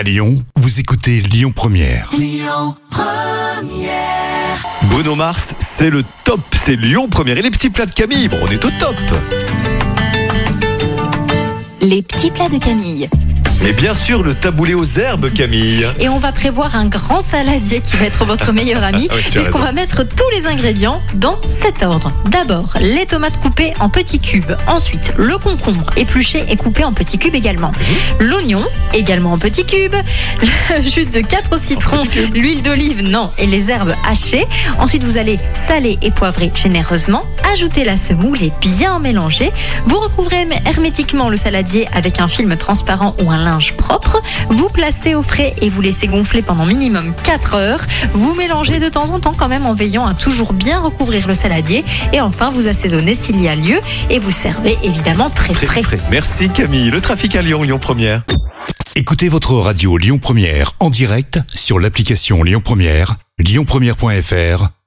À Lyon, vous écoutez Lyon Première. Bruno Mars, c'est le top, c'est Lyon Première. Et les petits plats de Camille, bon, on est au top. Les petits plats de Camille. Mais bien sûr, le taboulé aux herbes, Camille. Et on va prévoir un grand saladier qui va être votre meilleur ami, Ah oui, puisqu'on va mettre tous les ingrédients dans cet ordre. D'abord, les tomates coupées en petits cubes. Ensuite, le concombre épluché et coupé en petits cubes également. Mhm. L'oignon, également en petits cubes. Le jus de 4 citrons, l'huile d'olive, non, et les herbes hachées. Ensuite, vous allez saler et poivrer généreusement. Ajouter la semoule et bien mélanger. Vous recouvrez hermétiquement le saladier avec un film transparent ou un linge propre. Vous placez au frais et vous laissez gonfler pendant minimum 4 heures. Vous mélangez de temps en temps quand même en veillant à toujours bien recouvrir le saladier. Et enfin, vous assaisonnez s'il y a lieu et vous servez évidemment très, Très frais. frais. Merci Camille. Le trafic à Lyon, Lyon Première. Écoutez votre radio Lyon Première en direct sur l'application Lyon Première, lyonpremière.fr